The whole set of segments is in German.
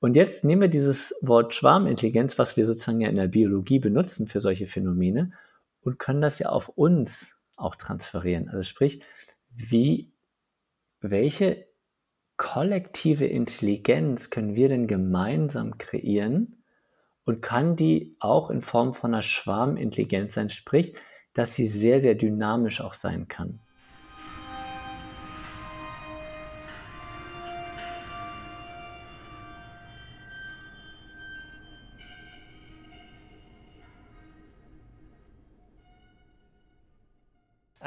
Und jetzt nehmen wir dieses Wort Schwarmintelligenz, was wir sozusagen ja in der Biologie benutzen für solche Phänomene, und können das ja auf uns auch transferieren. Also sprich, wie, welche kollektive Intelligenz können wir denn gemeinsam kreieren und kann die auch in Form von einer Schwarmintelligenz sein, sprich, dass sie sehr, sehr dynamisch auch sein kann.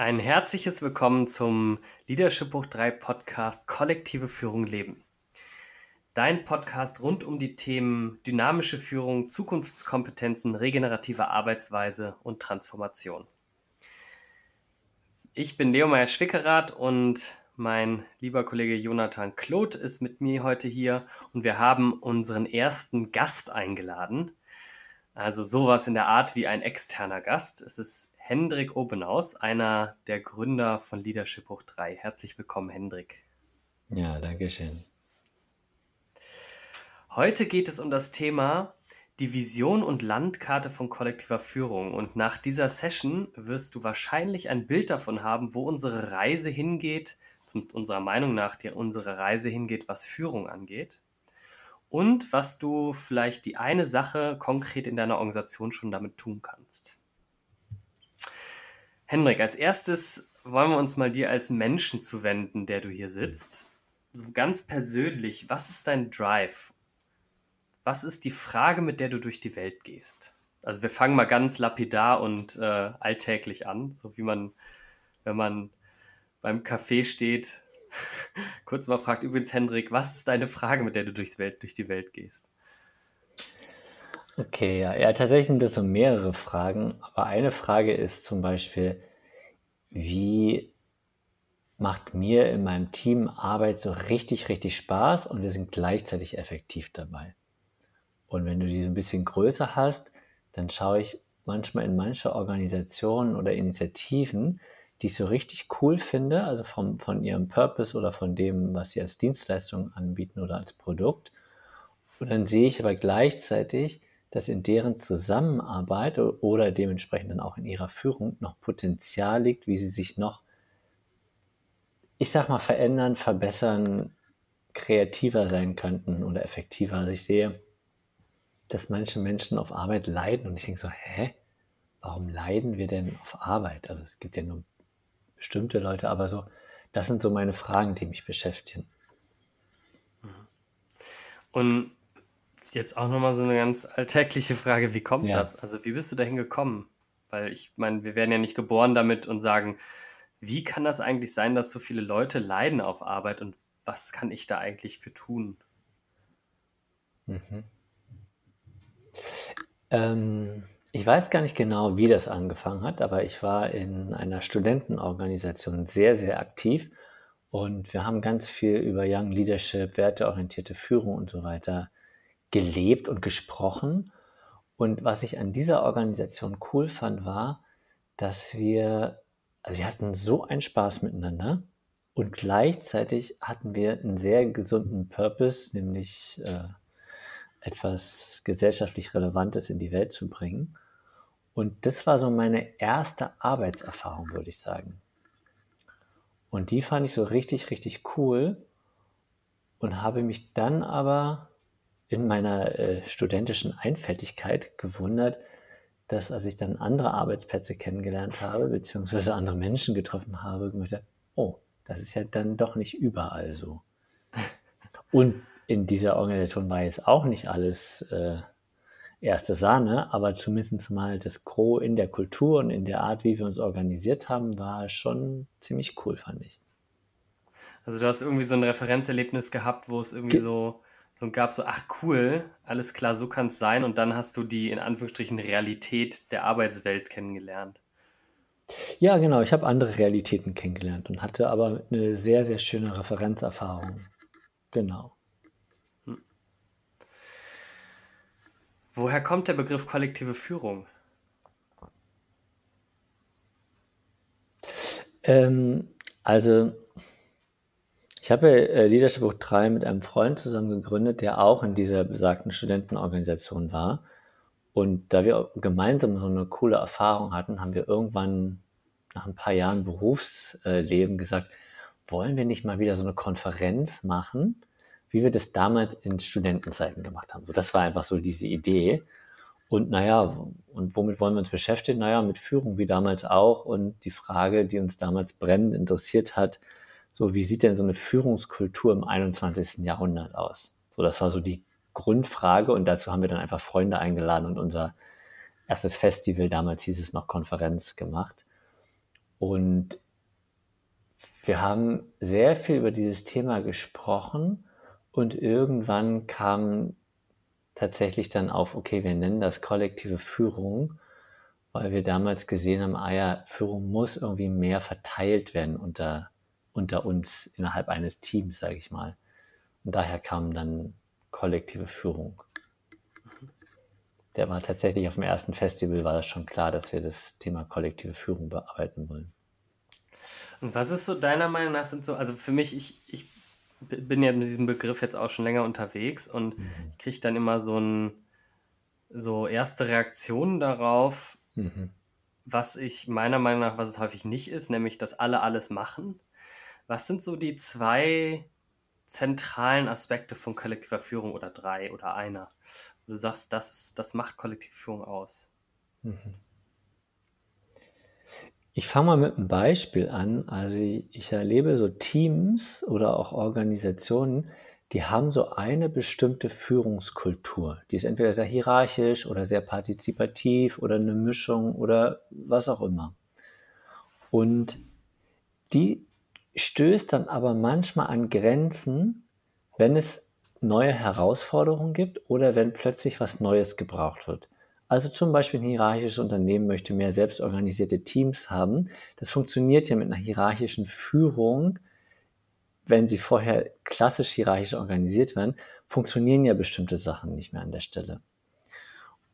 Ein herzliches Willkommen zum Leadership Buch 3 Podcast Kollektive Führung leben. Dein Podcast rund um die Themen dynamische Führung, Zukunftskompetenzen, regenerative Arbeitsweise und Transformation. Ich bin Leo Meyer-Schwickerath und mein lieber Kollege Jonathan Kloth ist mit mir heute hier und wir haben unseren ersten Gast eingeladen. Also sowas in der Art wie ein externer Gast. Es ist Hendrik Obenaus, einer der Gründer von Leadership Hoch 3. Herzlich willkommen, Hendrik. Ja, danke schön. Heute geht es um das Thema die Vision und Landkarte von kollektiver Führung. Und nach dieser Session wirst du wahrscheinlich ein Bild davon haben, wo unsere Reise hingeht, zumindest unserer Meinung nach, die unsere Reise hingeht, was Führung angeht. Und was du vielleicht die eine Sache konkret in deiner Organisation schon damit tun kannst. Hendrik, als erstes wollen wir uns mal dir als Menschen zuwenden, der du hier sitzt. So ganz persönlich, was ist dein Drive? Was ist die Frage, mit der du durch die Welt gehst? Also wir fangen mal ganz lapidar und äh, alltäglich an, so wie man, wenn man beim Café steht, kurz mal fragt, übrigens Hendrik, was ist deine Frage, mit der du durchs Welt, durch die Welt gehst? Okay, ja, ja, tatsächlich sind das so mehrere Fragen, aber eine Frage ist zum Beispiel, wie macht mir in meinem Team Arbeit so richtig, richtig Spaß und wir sind gleichzeitig effektiv dabei. Und wenn du die so ein bisschen größer hast, dann schaue ich manchmal in manche Organisationen oder Initiativen, die ich so richtig cool finde, also vom, von ihrem Purpose oder von dem, was sie als Dienstleistung anbieten oder als Produkt. Und dann sehe ich aber gleichzeitig, dass in deren Zusammenarbeit oder dementsprechend dann auch in ihrer Führung noch Potenzial liegt, wie sie sich noch, ich sag mal, verändern, verbessern, kreativer sein könnten oder effektiver. Also ich sehe, dass manche Menschen auf Arbeit leiden und ich denke so, hä? Warum leiden wir denn auf Arbeit? Also es gibt ja nur bestimmte Leute, aber so, das sind so meine Fragen, die mich beschäftigen. Und Jetzt auch nochmal so eine ganz alltägliche Frage, wie kommt Ja. das? Also wie bist du dahin gekommen? Weil ich meine, wir werden ja nicht geboren damit und sagen, wie kann das eigentlich sein, dass so viele Leute leiden auf Arbeit und was kann ich da eigentlich für tun? Mhm. Ähm, ich weiß gar nicht genau, wie das angefangen hat, aber ich war in einer Studentenorganisation sehr, sehr aktiv und wir haben ganz viel über Young Leadership, werteorientierte Führung und so weiter gelebt und gesprochen. Und was ich an dieser Organisation cool fand, war, dass wir, also wir hatten so einen Spaß miteinander und gleichzeitig hatten wir einen sehr gesunden Purpose, nämlich äh, etwas gesellschaftlich Relevantes in die Welt zu bringen. Und das war so meine erste Arbeitserfahrung, würde ich sagen. Und die fand ich so richtig, richtig cool und habe mich dann aber in meiner äh, studentischen Einfältigkeit gewundert, dass als ich dann andere Arbeitsplätze kennengelernt habe, beziehungsweise andere Menschen getroffen habe, gedacht, oh, das ist ja dann doch nicht überall so. Und in dieser Organisation war jetzt auch nicht alles äh, erste Sahne, aber zumindest mal das Gros in der Kultur und in der Art, wie wir uns organisiert haben, war schon ziemlich cool, fand ich. Also du hast irgendwie so ein Referenzerlebnis gehabt, wo es irgendwie Ge so und gab so, ach cool, alles klar, so kann es sein. Und dann hast du die in Anführungsstrichen Realität der Arbeitswelt kennengelernt. Ja, genau. Ich habe andere Realitäten kennengelernt und hatte aber eine sehr, sehr schöne Referenzerfahrung. Genau. Hm. Woher kommt der Begriff kollektive Führung? Ähm, also, ich habe äh, Leadership Book 3 mit einem Freund zusammen gegründet, der auch in dieser besagten Studentenorganisation war. Und da wir gemeinsam so eine coole Erfahrung hatten, haben wir irgendwann nach ein paar Jahren Berufsleben gesagt, wollen wir nicht mal wieder so eine Konferenz machen, wie wir das damals in Studentenzeiten gemacht haben. Das war einfach so diese Idee. Und naja, und womit wollen wir uns beschäftigen? Naja, mit Führung wie damals auch. Und die Frage, die uns damals brennend interessiert hat, so wie sieht denn so eine Führungskultur im 21. Jahrhundert aus? So, das war so die Grundfrage und dazu haben wir dann einfach Freunde eingeladen und unser erstes Festival, damals hieß es noch Konferenz, gemacht. Und wir haben sehr viel über dieses Thema gesprochen und irgendwann kam tatsächlich dann auf, okay, wir nennen das kollektive Führung, weil wir damals gesehen haben, ah ja, Führung muss irgendwie mehr verteilt werden unter, unter uns innerhalb eines Teams, sage ich mal. Und daher kam dann kollektive Führung. Der war tatsächlich auf dem ersten Festival, war das schon klar, dass wir das Thema kollektive Führung bearbeiten wollen. Und was ist so deiner Meinung nach sind so, also für mich, ich, ich bin ja mit diesem Begriff jetzt auch schon länger unterwegs und mhm. kriege dann immer so ein, so erste Reaktionen darauf, mhm. was ich meiner Meinung nach, was es häufig nicht ist, nämlich, dass alle alles machen. Was sind so die zwei zentralen Aspekte von kollektiver Führung oder drei oder einer? Du sagst, das, das macht kollektive Führung aus. Mhm. Ich fange mal mit einem Beispiel an. Also ich erlebe so Teams oder auch Organisationen, die haben so eine bestimmte Führungskultur. Die ist entweder sehr hierarchisch oder sehr partizipativ oder eine Mischung oder was auch immer. Und die stößt dann aber manchmal an Grenzen, wenn es neue Herausforderungen gibt oder wenn plötzlich was Neues gebraucht wird. Also zum Beispiel ein hierarchisches Unternehmen möchte mehr selbstorganisierte Teams haben. Das funktioniert ja mit einer hierarchischen Führung. Wenn sie vorher klassisch hierarchisch organisiert werden, funktionieren ja bestimmte Sachen nicht mehr an der Stelle.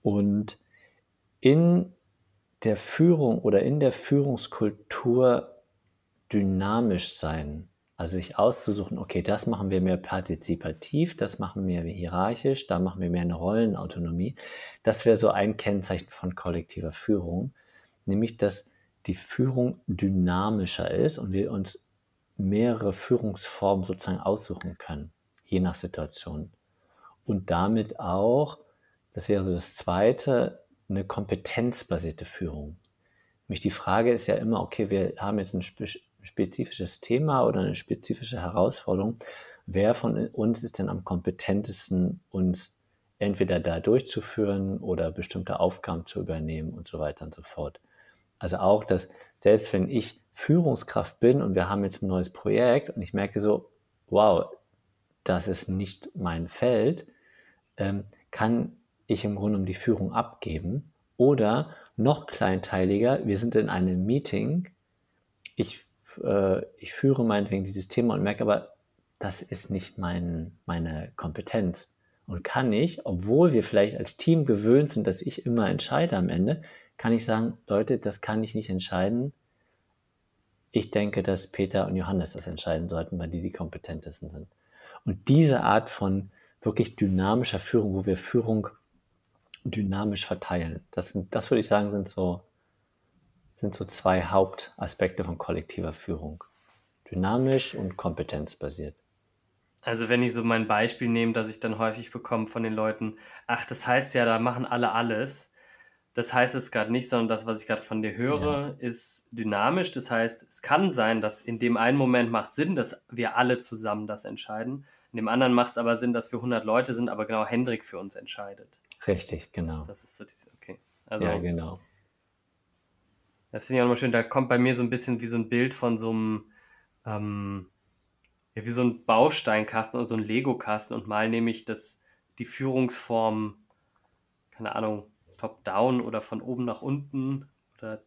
Und in der Führung oder in der Führungskultur dynamisch sein also sich auszusuchen, okay, das machen wir mehr partizipativ, das machen wir mehr hierarchisch, da machen wir mehr eine Rollenautonomie. Das wäre so ein Kennzeichen von kollektiver Führung, nämlich dass die Führung dynamischer ist und wir uns mehrere Führungsformen sozusagen aussuchen können, je nach Situation. Und damit auch, das wäre so das Zweite, eine kompetenzbasierte Führung. Nämlich die Frage ist ja immer, okay, wir haben jetzt ein spezifisches Thema oder eine spezifische Herausforderung, wer von uns ist denn am kompetentesten, uns entweder da durchzuführen oder bestimmte Aufgaben zu übernehmen und so weiter und so fort. Also auch, dass selbst wenn ich Führungskraft bin und wir haben jetzt ein neues Projekt und ich merke so, wow, das ist nicht mein Feld, ähm, kann ich im Grunde um die Führung abgeben oder noch kleinteiliger, wir sind in einem Meeting, ich äh, ich führe meinetwegen dieses Thema und merke aber, das ist nicht mein, meine Kompetenz. Und kann ich, obwohl wir vielleicht als Team gewöhnt sind, dass ich immer entscheide am Ende, kann ich sagen, Leute, das kann ich nicht entscheiden. Ich denke, dass Peter und Johannes das entscheiden sollten, weil die die kompetentesten sind. Und diese Art von wirklich dynamischer Führung, wo wir Führung dynamisch verteilen, das, sind, das würde ich sagen, sind so sind so zwei Hauptaspekte von kollektiver Führung. Dynamisch und kompetenzbasiert. Also wenn ich so mein Beispiel nehme, dass ich dann häufig bekomme von den Leuten, ach, das heißt ja, da machen alle alles. Das heißt es gerade nicht, sondern das, was ich gerade von dir höre, ja. ist dynamisch. Das heißt, es kann sein, dass in dem einen Moment macht Sinn, dass wir alle zusammen das entscheiden. In dem anderen macht es aber Sinn, dass wir 100 Leute sind, aber genau Hendrik für uns entscheidet. Richtig, genau. Das ist so diese, okay. Also, ja, genau. Das finde ich auch nochmal schön. Da kommt bei mir so ein bisschen wie so ein Bild von so einem, ähm, ja, wie so ein Bausteinkasten oder so ein Lego-Kasten und mal nehme ich das, die Führungsform, keine Ahnung, top-down oder von oben nach unten oder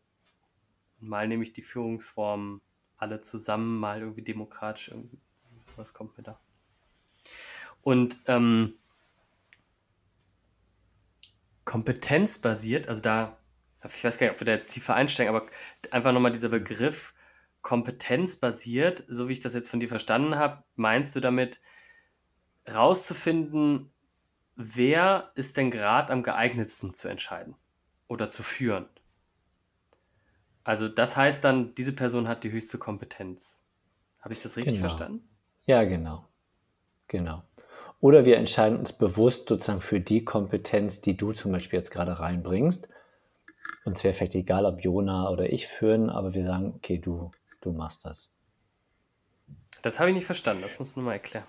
mal nehme ich die Führungsform alle zusammen, mal irgendwie demokratisch, irgendwie sowas kommt mir da. Und ähm, kompetenzbasiert, also da ich weiß gar nicht, ob wir da jetzt tiefer einsteigen, aber einfach nochmal dieser Begriff kompetenzbasiert, so wie ich das jetzt von dir verstanden habe, meinst du damit rauszufinden, wer ist denn gerade am geeignetsten zu entscheiden oder zu führen? Also das heißt dann, diese Person hat die höchste Kompetenz. Habe ich das richtig Genau. verstanden? Ja, genau. Genau. Oder wir entscheiden uns bewusst sozusagen für die Kompetenz, die du zum Beispiel jetzt gerade reinbringst. Uns wäre vielleicht egal, ob Jona oder ich führen, aber wir sagen, okay, du, du machst das. Das habe ich nicht verstanden, das musst du nochmal erklären.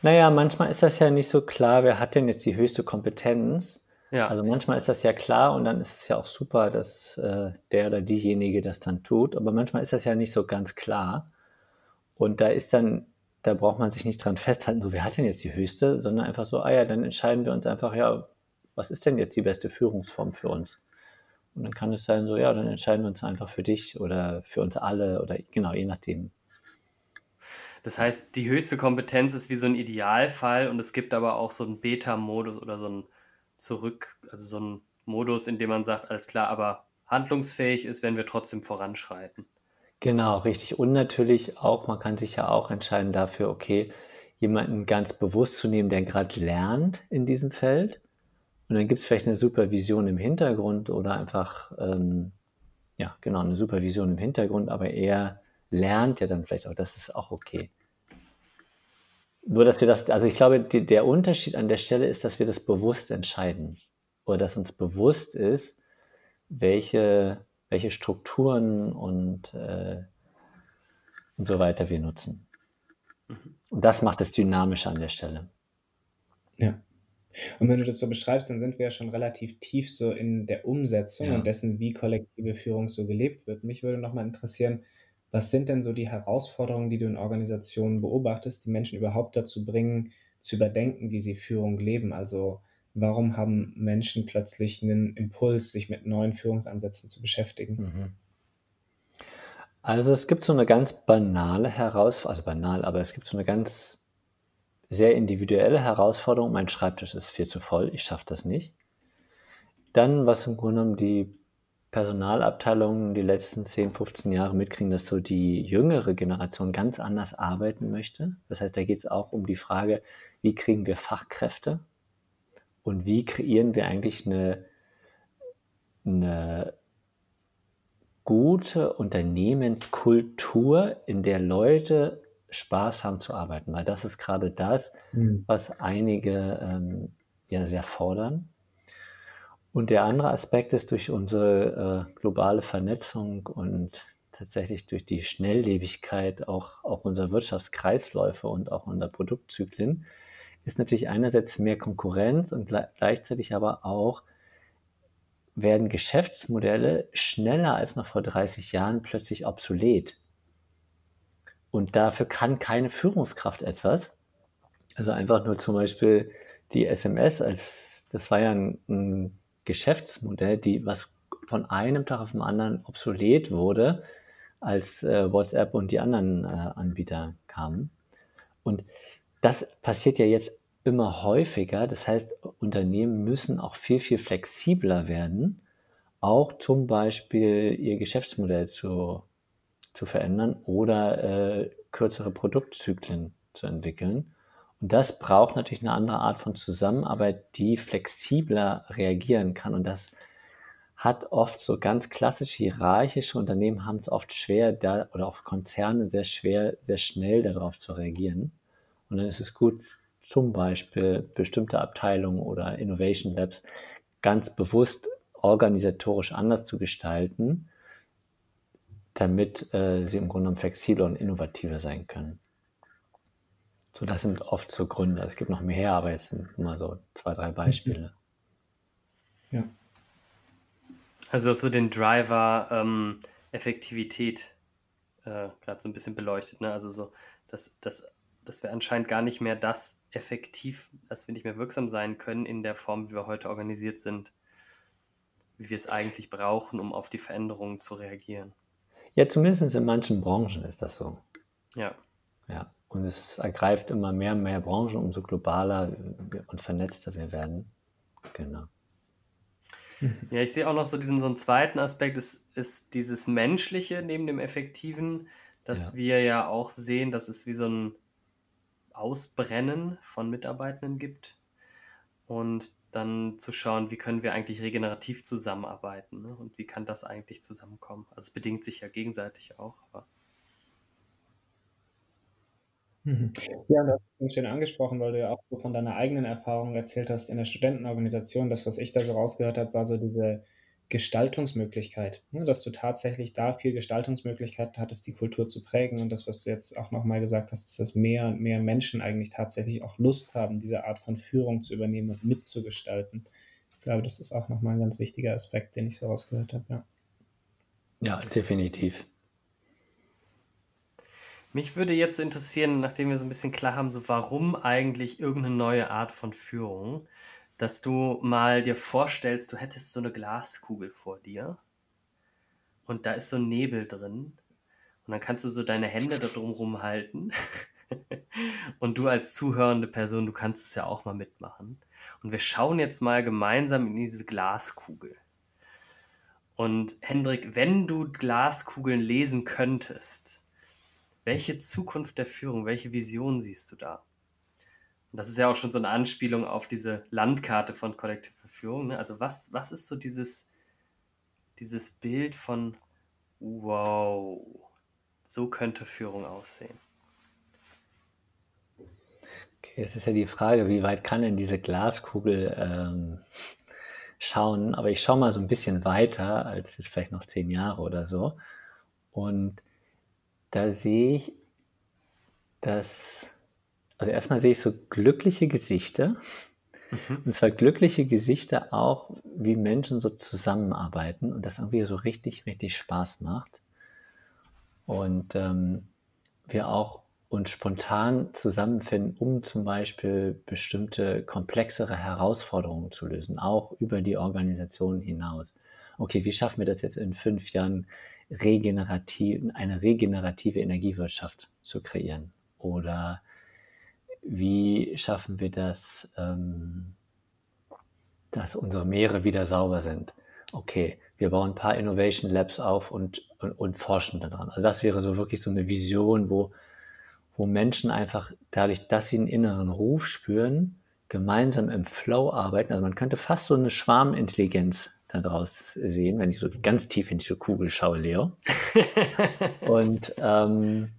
Naja, manchmal ist das ja nicht so klar, wer hat denn jetzt die höchste Kompetenz. Ja, Also manchmal ist das ja klar und dann ist es ja auch super, dass äh, der oder diejenige das dann tut. Aber manchmal ist das ja nicht so ganz klar. Und da ist dann, da braucht man sich nicht dran festhalten, so wer hat denn jetzt die höchste, sondern einfach so, ah ja, dann entscheiden wir uns einfach, ja, was ist denn jetzt die beste Führungsform für uns? Und dann kann es sein, so, ja, dann entscheiden wir uns einfach für dich oder für uns alle oder genau, je nachdem. das heißt, die höchste Kompetenz ist wie so ein Idealfall und es gibt aber auch so einen Beta-Modus oder so einen Zurück, also so einen Modus, in dem man sagt, alles klar, aber handlungsfähig ist, wenn wir trotzdem voranschreiten. Genau, richtig. Und natürlich auch, man kann sich ja auch entscheiden dafür, okay, jemanden ganz bewusst zu nehmen, der gerade lernt in diesem Feld. Und dann gibt es vielleicht eine Supervision im Hintergrund oder einfach, ähm, ja, genau, eine Supervision im Hintergrund, aber er lernt ja dann vielleicht auch, das ist auch okay. Nur, dass wir das, also ich glaube, die, der Unterschied an der Stelle ist, dass wir das bewusst entscheiden. Oder dass uns bewusst ist, welche, welche Strukturen und, äh, und so weiter wir nutzen. Und das macht es dynamisch an der Stelle. Ja. Und wenn du das so beschreibst, dann sind wir ja schon relativ tief so in der Umsetzung Ja. und dessen, wie kollektive Führung so gelebt wird. Mich würde nochmal interessieren, was sind denn so die Herausforderungen, die du in Organisationen beobachtest, die Menschen überhaupt dazu bringen, zu überdenken, wie sie Führung leben? Also warum haben Menschen plötzlich einen Impuls, sich mit neuen Führungsansätzen zu beschäftigen? Mhm. Also es gibt so eine ganz banale Herausforderung, also banal, aber es gibt so eine ganz sehr individuelle Herausforderung. Mein Schreibtisch ist viel zu voll, ich schaffe das nicht. Dann, was im Grunde genommen die Personalabteilungen die letzten 10, 15 Jahre mitkriegen, dass so die jüngere Generation ganz anders arbeiten möchte. Das heißt, da geht es auch um die Frage, wie kriegen wir Fachkräfte und wie kreieren wir eigentlich eine, eine gute Unternehmenskultur, in der Leute Spaß haben zu arbeiten, weil das ist gerade das, Mhm. was einige ähm, ja sehr fordern. Und der andere Aspekt ist durch unsere äh, globale Vernetzung und tatsächlich durch die Schnelllebigkeit auch, auch unserer Wirtschaftskreisläufe und auch unserer Produktzyklen, ist natürlich einerseits mehr Konkurrenz und gle- gleichzeitig aber auch werden Geschäftsmodelle schneller als noch vor 30 Jahren plötzlich obsolet. Und dafür kann keine Führungskraft etwas. Also einfach nur zum Beispiel die SMS als, das war ja ein, ein Geschäftsmodell, die, was von einem Tag auf den anderen obsolet wurde, als äh, WhatsApp und die anderen äh, Anbieter kamen. Und das passiert ja jetzt immer häufiger. Das heißt, Unternehmen müssen auch viel, viel flexibler werden, auch zum Beispiel ihr Geschäftsmodell zu, zu verändern oder äh, kürzere Produktzyklen zu entwickeln. Und das braucht natürlich eine andere Art von Zusammenarbeit, die flexibler reagieren kann. Und das hat oft so ganz klassisch hierarchische Unternehmen haben es oft schwer, da, oder auch Konzerne sehr schwer, sehr schnell darauf zu reagieren. Und dann ist es gut, zum Beispiel bestimmte Abteilungen oder Innovation Labs ganz bewusst organisatorisch anders zu gestalten, damit äh, sie im Grunde genommen flexibler und innovativer sein können. So, das sind oft so Gründe. Es gibt noch mehr, aber jetzt sind nur mal so zwei, drei Beispiele. Ja. Also du hast so den Driver ähm, Effektivität äh, gerade so ein bisschen beleuchtet, ne? Also so, dass, dass, dass wir anscheinend gar nicht mehr das effektiv, dass wir nicht mehr wirksam sein können in der Form, wie wir heute organisiert sind, wie wir es eigentlich brauchen, um auf die Veränderungen zu reagieren. Ja, zumindest in manchen Branchen ist das so. Ja. Ja. Und es ergreift immer mehr und mehr Branchen, umso globaler und vernetzter wir werden. Genau. Ja, ich sehe auch noch so diesen so einen zweiten Aspekt, ist, ist dieses Menschliche neben dem Effektiven, dass Ja. wir ja auch sehen, dass es wie so ein Ausbrennen von Mitarbeitenden gibt und dann zu schauen, wie können wir eigentlich regenerativ zusammenarbeiten ne? und wie kann das eigentlich zusammenkommen. Also es bedingt sich ja gegenseitig auch, Mhm. Ja, es ganz schön angesprochen, weil du ja auch so von deiner eigenen Erfahrung erzählt hast in der Studentenorganisation. Das, was ich da so rausgehört habe, war so diese Gestaltungsmöglichkeit, ne? Dass du tatsächlich da viel Gestaltungsmöglichkeiten hattest, die Kultur zu prägen. Und das, was du jetzt auch noch mal gesagt hast, ist, dass mehr und mehr Menschen eigentlich tatsächlich auch Lust haben, diese Art von Führung zu übernehmen und mitzugestalten. Ich glaube, das ist auch noch mal ein ganz wichtiger Aspekt, den ich so rausgehört habe, ja. Ja, definitiv. mich würde jetzt interessieren, nachdem wir so ein bisschen klar haben, so warum eigentlich irgendeine neue Art von Führung, dass du mal dir vorstellst, du hättest so eine Glaskugel vor dir und da ist so ein Nebel drin und dann kannst du so deine Hände da drumrum halten und du als zuhörende Person, du kannst es ja auch mal mitmachen und wir schauen jetzt mal gemeinsam in diese Glaskugel. Und Hendrik, wenn du Glaskugeln lesen könntest, welche Zukunft der Führung, welche Vision siehst du da? Und das ist ja auch schon so eine Anspielung auf diese Landkarte von kollektiver Führung. Ne? Also was, was ist so dieses, dieses Bild von, wow, so könnte Führung aussehen? Okay, es ist ja die Frage, wie weit kann denn diese Glaskugel ähm, schauen? Aber ich schaue mal so ein bisschen weiter als jetzt vielleicht noch zehn Jahre oder so. Und da sehe ich, dass, also erstmal sehe ich so glückliche Gesichter. Mhm. Und zwar glückliche Gesichter auch, wie Menschen so zusammenarbeiten und das irgendwie so richtig, richtig Spaß macht. Und ähm, wir auch uns spontan zusammenfinden, um zum Beispiel bestimmte komplexere Herausforderungen zu lösen, auch über die Organisation hinaus. Okay, wie schaffen wir das jetzt in fünf Jahren, regenerativ, eine regenerative Energiewirtschaft zu kreieren? Oder wie schaffen wir das, ähm, dass unsere Meere wieder sauber sind? Okay, wir bauen ein paar Innovation Labs auf und, und, und forschen daran. Also das wäre so wirklich so eine Vision, wo, wo Menschen einfach dadurch, dass sie einen inneren Ruf spüren, gemeinsam im Flow arbeiten. Also man könnte fast so eine Schwarmintelligenz daraus sehen, wenn ich so ganz tief in diese Kugel schaue, Leo. Und, ähm,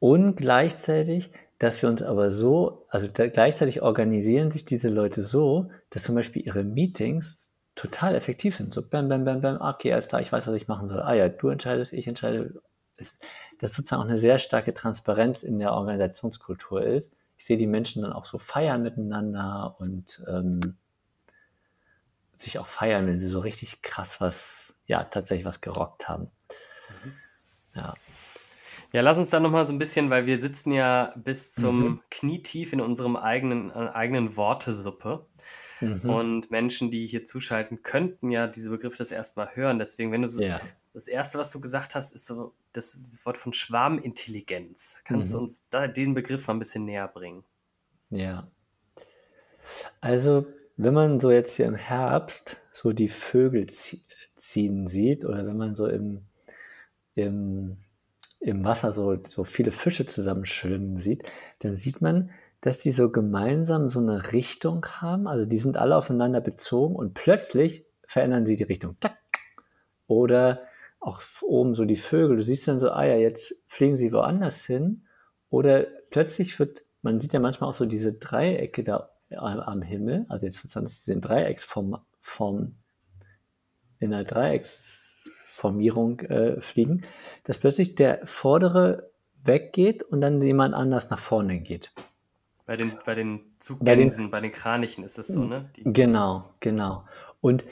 und gleichzeitig, dass wir uns aber so, also gleichzeitig organisieren sich diese Leute so, dass zum Beispiel ihre Meetings total effektiv sind. So, bam, bam, bam, bam, okay, alles klar, ich weiß, was ich machen soll. Ah ja, du entscheidest, ich entscheide. Ist, dass sozusagen auch eine sehr starke Transparenz in der Organisationskultur ist. Ich sehe die Menschen dann auch so feiern miteinander und ähm, sich auch feiern, wenn sie so richtig krass was, ja, tatsächlich was gerockt haben. Ja. Ja, lass uns da nochmal so ein bisschen, weil wir sitzen ja bis zum mhm. Knietief in unserem eigenen, äh, eigenen Wortesuppe. Mhm. Und Menschen, die hier zuschalten, könnten ja diese Begriffe das erste Mal hören. Deswegen, wenn du so, ja. das erste, was du gesagt hast, ist so das, das Wort von Schwarmintelligenz. Kannst mhm. du uns da den Begriff mal ein bisschen näher bringen? Ja. Also, wenn man so jetzt hier im Herbst so die Vögel ziehen sieht oder wenn man so im, im, im Wasser so, so viele Fische zusammenschwimmen sieht, dann sieht man, dass die so gemeinsam so eine Richtung haben. Also die sind alle aufeinander bezogen und plötzlich verändern sie die Richtung. Oder auch oben so die Vögel. Du siehst dann so, ah ja, jetzt fliegen sie woanders hin. Oder plötzlich wird, man sieht ja manchmal auch so diese Dreiecke da am Himmel, also jetzt sozusagen, diese Dreiecksform Form, in einer Dreiecksformierung äh, fliegen, dass plötzlich der vordere weggeht und dann jemand anders nach vorne geht. Bei den, bei den Zuggänsen, bei den, bei den Kranichen ist es so, ne? Die genau, genau. Und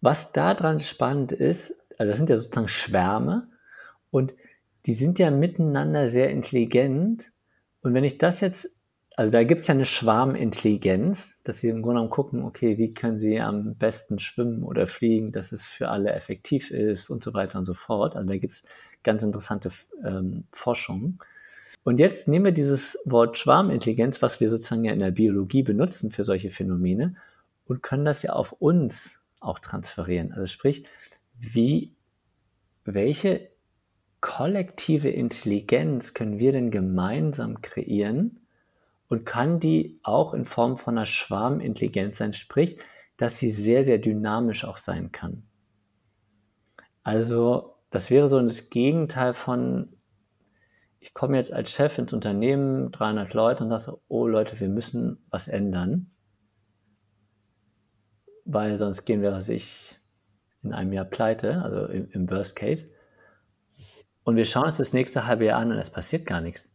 was daran spannend ist, also das sind ja sozusagen Schwärme und die sind ja miteinander sehr intelligent. Und wenn ich das jetzt, also da gibt es ja eine Schwarmintelligenz, dass sie im Grunde genommen gucken, okay, wie können sie am besten schwimmen oder fliegen, dass es für alle effektiv ist und so weiter und so fort. Also da gibt es ganz interessante ähm, Forschungen. Und jetzt nehmen wir dieses Wort Schwarmintelligenz, was wir sozusagen ja in der Biologie benutzen für solche Phänomene, und können das ja auf uns auch transferieren. Also sprich, wie, welche kollektive Intelligenz können wir denn gemeinsam kreieren und kann die auch in Form von einer Schwarmintelligenz sein, sprich, dass sie sehr, sehr dynamisch auch sein kann. Also das wäre so das Gegenteil von, ich komme jetzt als Chef ins Unternehmen, 300 Leute und sage oh Leute, wir müssen was ändern, weil sonst gehen wir, was ich, in einem Jahr pleite, also im, im Worst Case. Und wir schauen uns das nächste halbe Jahr an und es passiert gar nichts.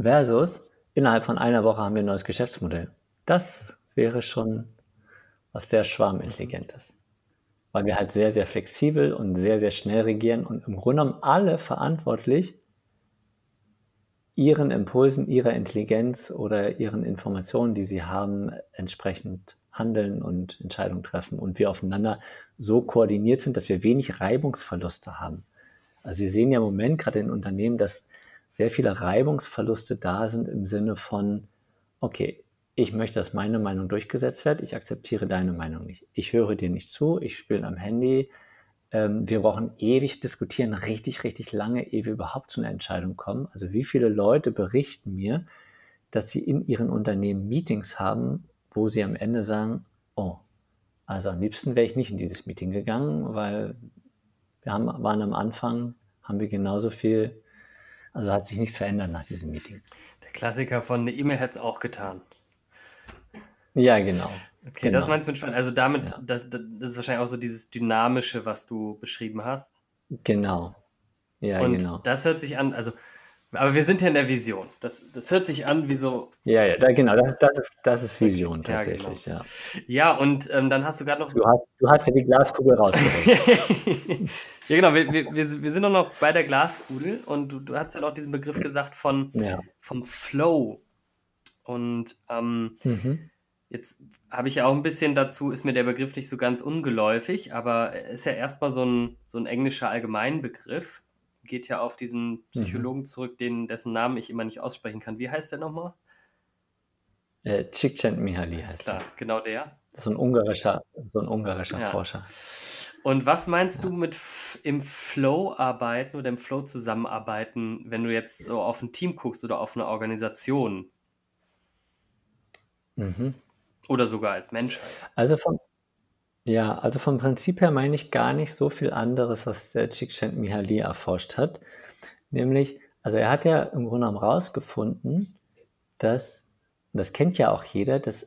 Versus, innerhalb von einer Woche haben wir ein neues Geschäftsmodell. Das wäre schon was sehr Schwarmintelligentes. Weil wir halt sehr, sehr flexibel und sehr, sehr schnell regieren und im Grunde genommen alle verantwortlich ihren Impulsen, ihrer Intelligenz oder ihren Informationen, die sie haben, entsprechend handeln und Entscheidungen treffen und wir aufeinander so koordiniert sind, dass wir wenig Reibungsverluste haben. Also wir sehen ja im Moment gerade in Unternehmen, dass sehr viele Reibungsverluste da sind im Sinne von, okay, ich möchte, dass meine Meinung durchgesetzt wird, ich akzeptiere deine Meinung nicht. Ich höre dir nicht zu, ich spiele am Handy. Ähm, wir brauchen ewig diskutieren, richtig, richtig lange, ehe wir überhaupt zu einer Entscheidung kommen. Also wie viele Leute berichten mir, dass sie in ihren Unternehmen Meetings haben, wo sie am Ende sagen, oh, also am liebsten wäre ich nicht in dieses Meeting gegangen, weil wir haben, waren am Anfang, haben wir genauso viel, also hat sich nichts verändert nach diesem Meeting. Der Klassiker von eine E-Mail hätte es auch getan. Ja, genau. Okay, genau. das meinst du mit spannend. Also damit, ja. das, das ist wahrscheinlich auch so dieses Dynamische, was du beschrieben hast. Genau. Ja, Und genau. das hört sich an, also, aber wir sind ja in der Vision. Das, das hört sich an wie so. Ja, ja, da, genau, das, das, ist, das ist Vision tatsächlich, ja. Genau. Ja, ja und ähm, dann hast du gerade noch. Du hast, du hast ja die Glaskugel rausgeholt. ja, genau, wir, wir, wir sind doch noch bei der Glaskugel und du, du hast ja noch diesen Begriff gesagt von, ja. vom Flow. Und ähm, mhm. Jetzt habe ich ja auch ein bisschen dazu, ist mir der Begriff nicht so ganz ungeläufig, aber ist ja erstmal so ein, so ein englischer Allgemeinbegriff. Geht ja auf diesen Psychologen mhm. zurück, den, dessen Namen ich immer nicht aussprechen kann. Wie heißt der nochmal? Äh, Csikszentmihalyi heißt klar, der. genau der. Das ist ein ungarischer, so ein ungarischer Ja. Forscher. Und was meinst du mit im Flow arbeiten oder im Flow zusammenarbeiten, wenn du jetzt so auf ein Team guckst oder auf eine Organisation Mhm. oder sogar als Mensch? Also vom, ja, also vom Prinzip her meine ich gar nicht so viel anderes, was der Csikszentmihalyi erforscht hat. Nämlich, also er hat ja im Grunde genommen rausgefunden, dass, und das kennt ja auch jeder, dass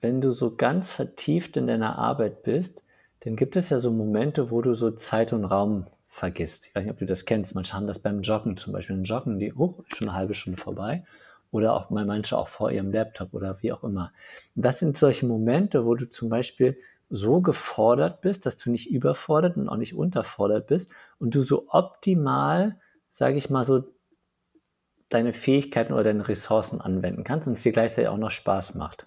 wenn du so ganz vertieft in deiner Arbeit bist, dann gibt es ja so Momente, wo du so Zeit und Raum vergisst. Ich weiß nicht, ob du das kennst. Manche haben das beim Joggen zum Beispiel. Dann joggen die, oh, schon eine halbe Stunde vorbei. Oder auch mal manche auch vor ihrem Laptop oder wie auch immer. Und das sind solche Momente, wo du zum Beispiel so gefordert bist, dass du nicht überfordert und auch nicht unterfordert bist und du so optimal, sage ich mal so, deine Fähigkeiten oder deine Ressourcen anwenden kannst und es dir gleichzeitig auch noch Spaß macht.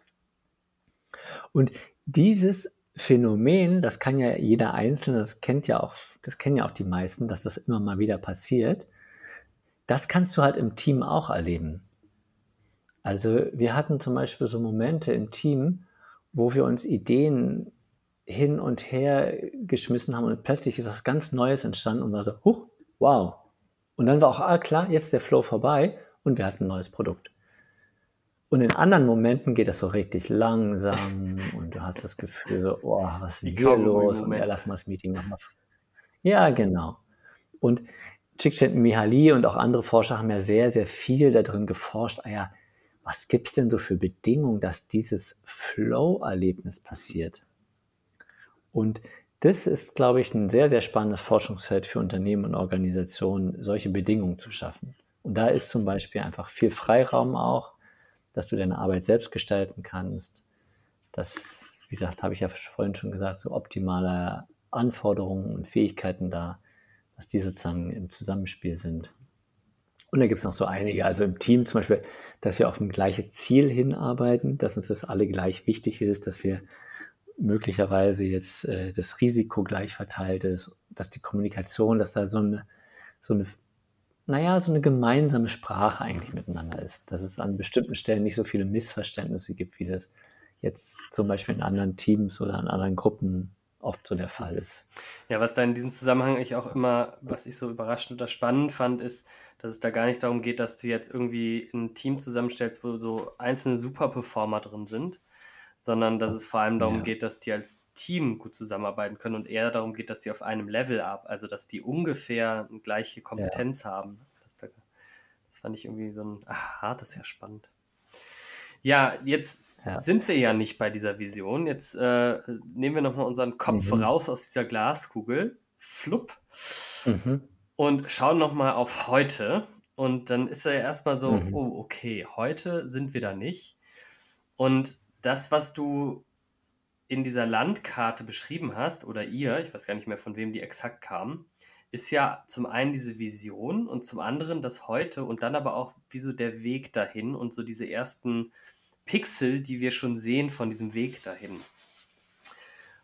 Und dieses Phänomen, das kann ja jeder Einzelne, das kennt ja auch, das kennen ja auch die meisten, dass das immer mal wieder passiert. Das kannst du halt im Team auch erleben. Also wir hatten zum Beispiel so Momente im Team, wo wir uns Ideen hin und her geschmissen haben und plötzlich ist was ganz Neues entstanden und war so, huch, wow. Und dann war auch, ah klar, jetzt der Flow vorbei und wir hatten ein neues Produkt. Und in anderen Momenten geht das so richtig langsam und du hast das Gefühl, oh, was ist Die hier los? Und ja, lass mal das Meeting nochmal. Ja, genau. Und Csikszentmihalyi und auch andere Forscher haben ja sehr, sehr viel darin geforscht. Ah ja, was gibt es denn so für Bedingungen, dass dieses Flow-Erlebnis passiert? Und das ist, glaube ich, ein sehr, sehr spannendes Forschungsfeld für Unternehmen und Organisationen, solche Bedingungen zu schaffen. Und da ist zum Beispiel einfach viel Freiraum auch, dass du deine Arbeit selbst gestalten kannst. Das, wie gesagt, habe ich ja vorhin schon gesagt, so optimale Anforderungen und Fähigkeiten da, dass die sozusagen im Zusammenspiel sind. Und da gibt es noch so einige, also im Team zum Beispiel, dass wir auf ein gleiches Ziel hinarbeiten, dass uns das alle gleich wichtig ist, dass wir möglicherweise jetzt äh, das Risiko gleich verteilt ist, dass die Kommunikation, dass da so eine, so eine, naja, so eine gemeinsame Sprache eigentlich miteinander ist, dass es an bestimmten Stellen nicht so viele Missverständnisse gibt, wie das jetzt zum Beispiel in anderen Teams oder in anderen Gruppen oft so der Fall ist. Ja, was da in diesem Zusammenhang ich auch immer, was ich so überraschend oder spannend fand, ist, dass es da gar nicht darum geht, dass du jetzt irgendwie ein Team zusammenstellst, wo so einzelne Superperformer drin sind, sondern dass es vor allem darum Ja. geht, dass die als Team gut zusammenarbeiten können und eher darum geht, dass sie auf einem Level ab, also dass die ungefähr eine gleiche Kompetenz haben. Das, das fand ich irgendwie so ein, aha, das ist ja spannend. Ja, jetzt Ja. sind wir ja nicht bei dieser Vision. Jetzt äh, nehmen wir nochmal unseren Kopf Mhm. raus aus dieser Glaskugel, flupp, Mhm. und schauen nochmal auf heute. Und dann ist er ja erstmal so, Mhm. oh, okay, heute sind wir da nicht. Und das, was du in dieser Landkarte beschrieben hast, oder ihr, ich weiß gar nicht mehr, von wem die exakt kam, ist ja zum einen diese Vision und zum anderen das heute und dann aber auch wie so der Weg dahin und so diese ersten Pixel, die wir schon sehen von diesem Weg dahin.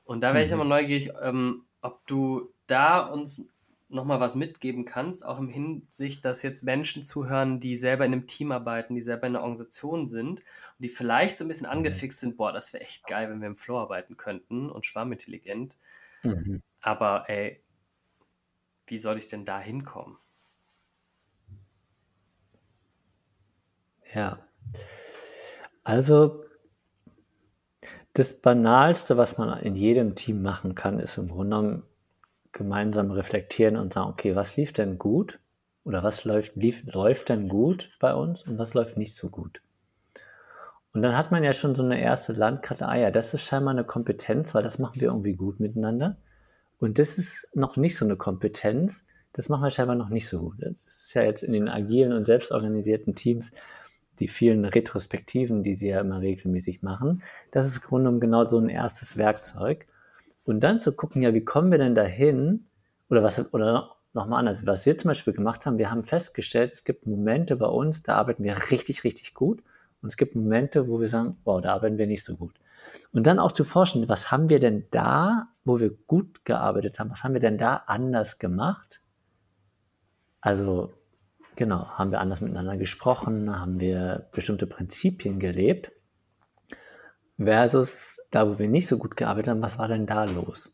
Und da wäre ich Mhm. immer neugierig, ähm, ob du da uns nochmal was mitgeben kannst, auch im Hinsicht, dass jetzt Menschen zuhören, die selber in einem Team arbeiten, die selber in einer Organisation sind und die vielleicht so ein bisschen angefixt sind, boah, das wäre echt geil, wenn wir im Flow arbeiten könnten und schwarmintelligent. Mhm. Aber ey, wie soll ich denn da hinkommen? Ja. Also das Banalste, was man in jedem Team machen kann, ist im Grunde genommen gemeinsam reflektieren und sagen, okay, was lief denn gut oder was läuft, lief, läuft denn gut bei uns und was läuft nicht so gut. Und dann hat man ja schon so eine erste Landkarte, ah ja, das ist scheinbar eine Kompetenz, weil das machen wir irgendwie gut miteinander. Und das ist noch nicht so eine Kompetenz, das machen wir scheinbar noch nicht so gut. Das ist ja jetzt in den agilen und selbstorganisierten Teams die vielen Retrospektiven, die sie ja immer regelmäßig machen, das ist im Grunde genommen genau so ein erstes Werkzeug. Und dann zu gucken, ja, wie kommen wir denn dahin? Oder was, oder nochmal anders, was wir zum Beispiel gemacht haben, wir haben festgestellt, es gibt Momente bei uns, da arbeiten wir richtig, richtig gut. Und es gibt Momente, wo wir sagen, wow, da arbeiten wir nicht so gut. Und dann auch zu forschen, was haben wir denn da, wo wir gut gearbeitet haben, was haben wir denn da anders gemacht? Also Genau, haben wir anders miteinander gesprochen, haben wir bestimmte Prinzipien gelebt, versus da, wo wir nicht so gut gearbeitet haben, was war denn da los?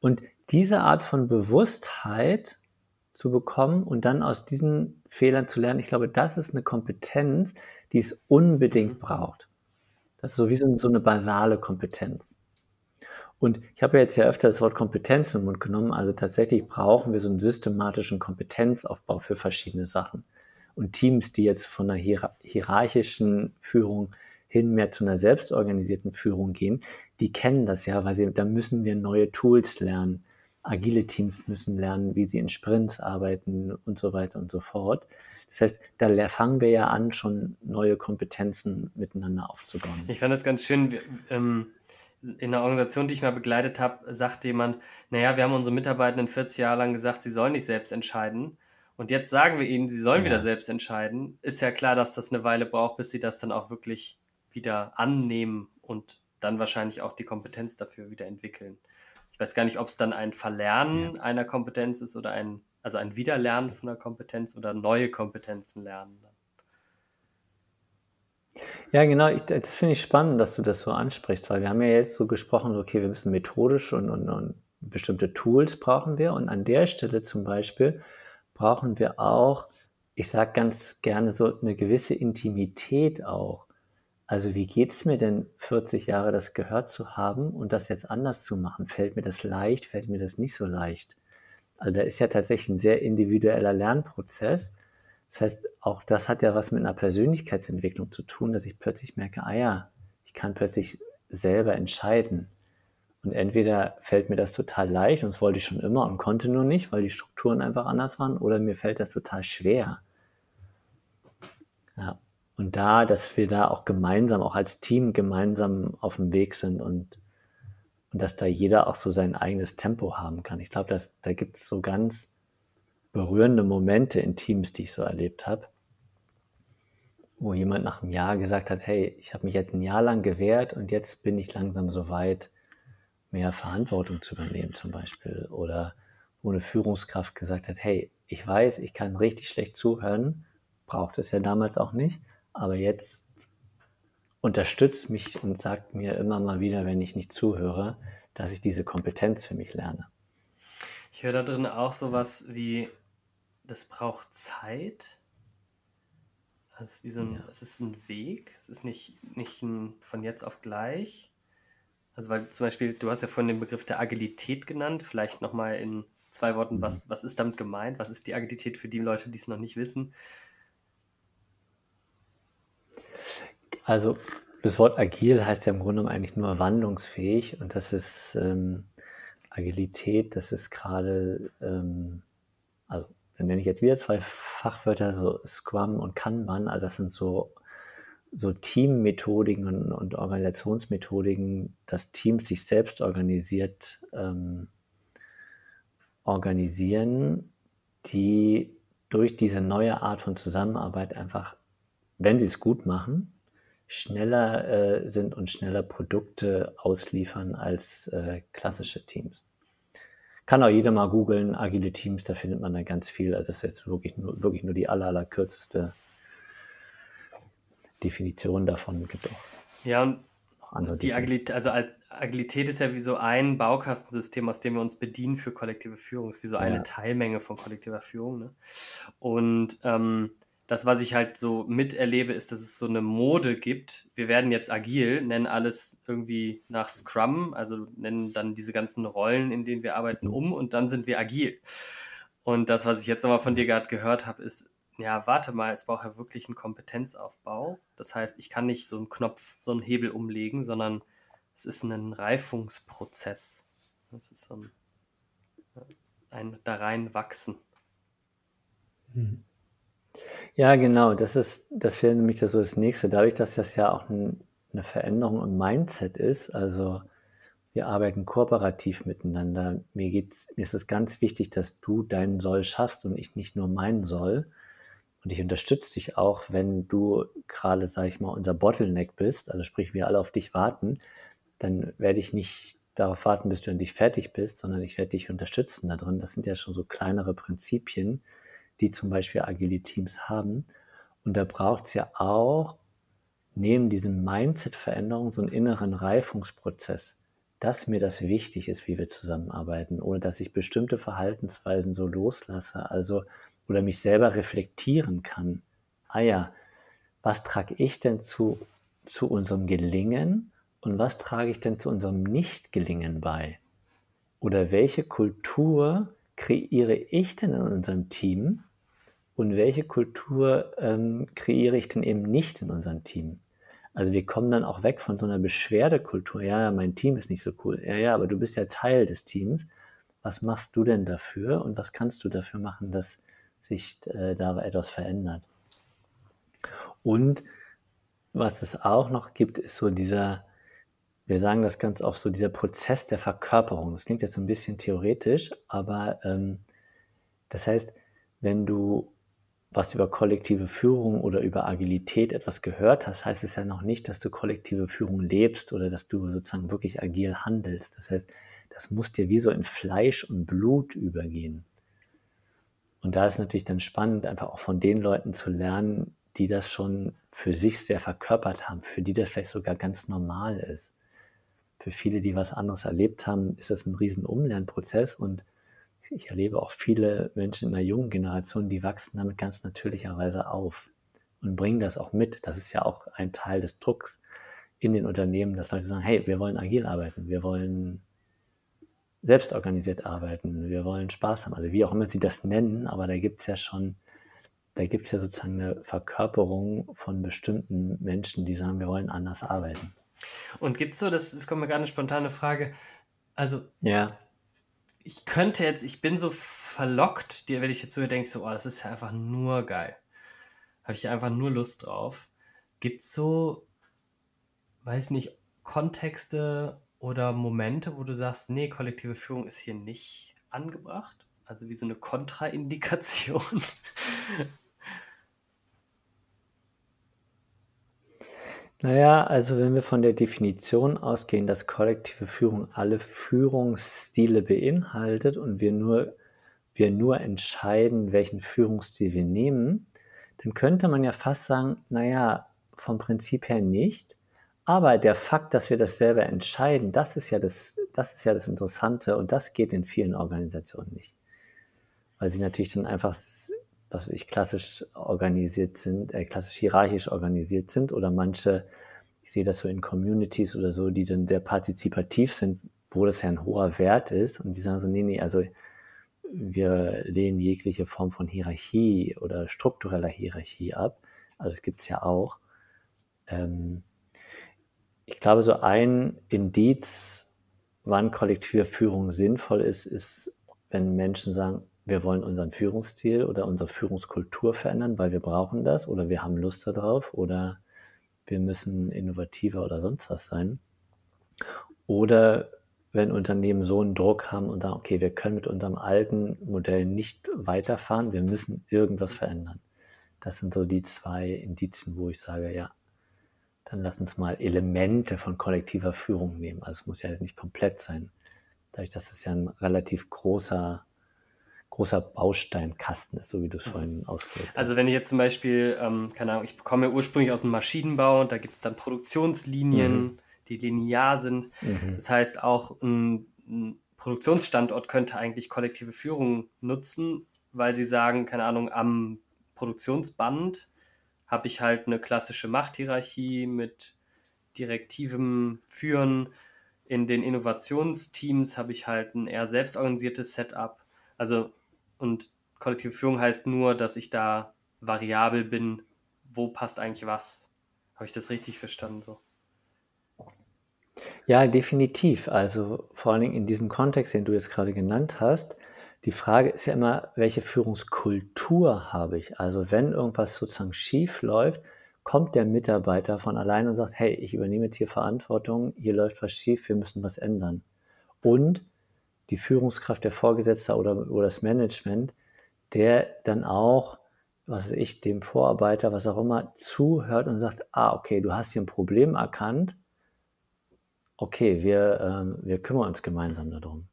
Und diese Art von Bewusstheit zu bekommen und dann aus diesen Fehlern zu lernen, ich glaube, das ist eine Kompetenz, die es unbedingt braucht. Das ist sowieso so eine basale Kompetenz. Und ich habe jetzt ja öfter das Wort Kompetenz im Mund genommen. Also tatsächlich brauchen wir so einen systematischen Kompetenzaufbau für verschiedene Sachen. Und Teams, die jetzt von einer hier hierarchischen Führung hin mehr zu einer selbstorganisierten Führung gehen, die kennen das ja, weil sie, da müssen wir neue Tools lernen. Agile Teams müssen lernen, wie sie in Sprints arbeiten und so weiter und so fort. Das heißt, da fangen wir ja an, schon neue Kompetenzen miteinander aufzubauen. Ich fand das ganz schön. Ähm in einer Organisation, die ich mal begleitet habe, sagt jemand, naja, wir haben unsere Mitarbeitenden 40 Jahre lang gesagt, sie sollen nicht selbst entscheiden. Und jetzt sagen wir ihnen, sie sollen ja. wieder selbst entscheiden. Ist ja klar, dass das eine Weile braucht, bis sie das dann auch wirklich wieder annehmen und dann wahrscheinlich auch die Kompetenz dafür wieder entwickeln. Ich weiß gar nicht, ob es dann ein Verlernen ja. einer Kompetenz ist oder ein, also ein Wiederlernen von einer Kompetenz oder neue Kompetenzen lernen. Ja, genau. Ich, das finde ich spannend, dass du das so ansprichst, weil wir haben ja jetzt so gesprochen, okay, wir müssen methodisch und, und, und bestimmte Tools brauchen wir. Und an der Stelle zum Beispiel brauchen wir auch, ich sage ganz gerne so eine gewisse Intimität auch. Also wie geht es mir denn 40 Jahre das gehört zu haben und das jetzt anders zu machen? Fällt mir das leicht? Fällt mir das nicht so leicht? Also da ist ja tatsächlich ein sehr individueller Lernprozess. Das heißt, auch das hat ja was mit einer Persönlichkeitsentwicklung zu tun, dass ich plötzlich merke, ah ja, ich kann plötzlich selber entscheiden. Und entweder fällt mir das total leicht und das wollte ich schon immer und konnte nur nicht, weil die Strukturen einfach anders waren, oder mir fällt das total schwer. Ja. Und da, dass wir da auch gemeinsam, auch als Team gemeinsam auf dem Weg sind und, und dass da jeder auch so sein eigenes Tempo haben kann. Ich glaube, da gibt es so ganz berührende Momente in Teams, die ich so erlebt habe, wo jemand nach einem Jahr gesagt hat, hey, ich habe mich jetzt ein Jahr lang gewehrt und jetzt bin ich langsam so weit, mehr Verantwortung zu übernehmen zum Beispiel. Oder wo eine Führungskraft gesagt hat, hey, ich weiß, ich kann richtig schlecht zuhören, braucht es ja damals auch nicht, aber jetzt unterstützt mich und sagt mir immer mal wieder, wenn ich nicht zuhöre, dass ich diese Kompetenz für mich lerne. Ich höre da drin auch sowas wie, das braucht Zeit. Es ist wie so ein, ja. es ist ein Weg, es ist nicht, nicht ein von jetzt auf gleich. Also weil zum Beispiel, du hast ja vorhin den Begriff der Agilität genannt, vielleicht nochmal in zwei Worten, mhm. was, was ist damit gemeint? Was ist die Agilität für die Leute, die es noch nicht wissen? Also das Wort agil heißt ja im Grunde eigentlich nur wandlungsfähig und das ist ähm, Agilität, das ist gerade, ähm, also dann nenne ich jetzt wieder zwei Fachwörter, so Scrum und Kanban, also das sind so, so Teammethodiken und, und Organisationsmethodiken, dass Teams sich selbst organisiert ähm, organisieren, die durch diese neue Art von Zusammenarbeit einfach, wenn sie es gut machen, schneller äh, sind und schneller Produkte ausliefern als äh, klassische Teams. Kann auch jeder mal googeln, agile Teams, da findet man da ganz viel. Also das ist jetzt wirklich nur, wirklich nur die aller, aller kürzeste Definition davon. Gibt auch ja, und die Agilität, also Agilität ist ja wie so ein Baukastensystem, aus dem wir uns bedienen für kollektive Führung. ist wie so eine ja. Teilmenge von kollektiver Führung. Ne? Und ähm, das, was ich halt so miterlebe, ist, dass es so eine Mode gibt. Wir werden jetzt agil, nennen alles irgendwie nach Scrum, also nennen dann diese ganzen Rollen, in denen wir arbeiten, um und dann sind wir agil. Und das, was ich jetzt nochmal von dir gerade gehört habe, ist, ja, warte mal, es braucht ja wirklich einen Kompetenzaufbau. Das heißt, ich kann nicht so einen Knopf, so einen Hebel umlegen, sondern es ist ein Reifungsprozess. Es ist so ein, ein da reinwachsen. Mhm. Ja, genau, das ist das wäre nämlich so das Nächste. Dadurch, dass das ja auch 'n 'ne Veränderung im Mindset ist, also wir arbeiten kooperativ miteinander. Mir geht's mir ist es ganz wichtig, dass du deinen Soll schaffst und ich nicht nur meinen Soll. Und ich unterstütze dich auch, wenn du gerade, sage ich mal, unser Bottleneck bist, also sprich, wir alle auf dich warten, dann werde ich nicht darauf warten, bis du endlich fertig bist, sondern ich werde dich unterstützen da drin. Das sind ja schon so kleinere Prinzipien, die zum Beispiel agile Teams haben. Und da braucht es ja auch neben diesen Mindset-Veränderungen so einen inneren Reifungsprozess, dass mir das wichtig ist, wie wir zusammenarbeiten, oder dass ich bestimmte Verhaltensweisen so loslasse, also oder mich selber reflektieren kann. Ah ja, was trage ich denn zu, zu unserem Gelingen und was trage ich denn zu unserem Nicht-Gelingen bei? Oder welche Kultur kreiere ich denn in unserem Team, und welche Kultur ähm, kreiere ich denn eben nicht in unserem Team? Also wir kommen dann auch weg von so einer Beschwerdekultur. Ja, mein Team ist nicht so cool. Ja, ja, aber du bist ja Teil des Teams. Was machst du denn dafür und was kannst du dafür machen, dass sich äh, da etwas verändert? Und was es auch noch gibt, ist so dieser, wir sagen das ganz oft, so dieser Prozess der Verkörperung. Das klingt jetzt so ein bisschen theoretisch, aber ähm, das heißt, wenn du was über kollektive Führung oder über Agilität etwas gehört hast, heißt es ja noch nicht, dass du kollektive Führung lebst oder dass du sozusagen wirklich agil handelst. Das heißt, das muss dir wie so in Fleisch und Blut übergehen. Und da ist natürlich dann spannend, einfach auch von den Leuten zu lernen, die das schon für sich sehr verkörpert haben, für die das vielleicht sogar ganz normal ist. Für viele, die was anderes erlebt haben, ist das ein riesen Umlernprozess und ich erlebe auch viele Menschen in der jungen Generation, die wachsen damit ganz natürlicherweise auf und bringen das auch mit. Das ist ja auch ein Teil des Drucks in den Unternehmen, dass Leute sagen, hey, wir wollen agil arbeiten, wir wollen selbstorganisiert arbeiten, wir wollen Spaß haben, also wie auch immer sie das nennen, aber da gibt es ja schon, da gibt es ja sozusagen eine Verkörperung von bestimmten Menschen, die sagen, wir wollen anders arbeiten. Und gibt es so, das, das kommt mir gerade eine spontane Frage, also ja ich könnte jetzt, ich bin so verlockt, dir, wenn ich jetzt so denke, so, oh, das ist ja einfach nur geil. Habe ich einfach nur Lust drauf. Gibt es so, weiß nicht, Kontexte oder Momente, wo du sagst, nee, kollektive Führung ist hier nicht angebracht? Also wie so eine Kontraindikation? Naja, also wenn wir von der Definition ausgehen, dass kollektive Führung alle Führungsstile beinhaltet und wir nur, wir nur entscheiden, welchen Führungsstil wir nehmen, dann könnte man ja fast sagen, naja, vom Prinzip her nicht, Aber der Fakt, dass wir das selber entscheiden, das ist ja das, das ist ja das Interessante und das geht in vielen Organisationen nicht. Weil sie natürlich dann einfach, was ich klassisch organisiert sind, äh, klassisch hierarchisch organisiert sind oder manche, ich sehe das so in Communities oder so, die dann sehr partizipativ sind, wo das ja ein hoher Wert ist und die sagen so, nee, nee, also wir lehnen jegliche Form von Hierarchie oder struktureller Hierarchie ab. Also das gibt es ja auch. Ähm, ich glaube, so ein Indiz, wann kollektive Führung sinnvoll ist, ist, wenn Menschen sagen, wir wollen unseren Führungsstil oder unsere Führungskultur verändern, weil wir brauchen das oder wir haben Lust darauf oder wir müssen innovativer oder sonst was sein. Oder wenn Unternehmen so einen Druck haben und sagen, okay, wir können mit unserem alten Modell nicht weiterfahren, wir müssen irgendwas verändern. Das sind so die zwei Indizien, wo ich sage, ja, dann lass uns mal Elemente von kollektiver Führung nehmen. Also es muss ja nicht komplett sein. Dadurch, dass es ja ein relativ großer, großer Bausteinkasten ist, so wie du es mhm. vorhin ausgedrückt hast. Also wenn ich jetzt zum Beispiel, ähm, keine Ahnung, ich komme ja ursprünglich aus dem Maschinenbau und da gibt es dann Produktionslinien, mhm. die linear sind. Mhm. Das heißt, auch ein, ein Produktionsstandort könnte eigentlich kollektive Führung nutzen, weil sie sagen, keine Ahnung, am Produktionsband habe ich halt eine klassische Machthierarchie mit direktivem Führen. In den Innovationsteams habe ich halt ein eher selbstorganisiertes Setup. Also, und kollektive Führung heißt nur, dass ich da variabel bin, wo passt eigentlich was. Habe ich das richtig verstanden so? Ja, definitiv. Also vor allen Dingen in diesem Kontext, den du jetzt gerade genannt hast, die Frage ist ja immer, welche Führungskultur habe ich? Also wenn irgendwas sozusagen schief läuft, kommt der Mitarbeiter von allein und sagt, hey, ich übernehme jetzt hier Verantwortung, hier läuft was schief, wir müssen was ändern. Und die Führungskraft, der Vorgesetzte oder, oder das Management, der dann auch, was weiß ich, dem Vorarbeiter, was auch immer, zuhört und sagt, ah, okay, du hast hier ein Problem erkannt, okay, wir, äh, wir kümmern uns gemeinsam darum.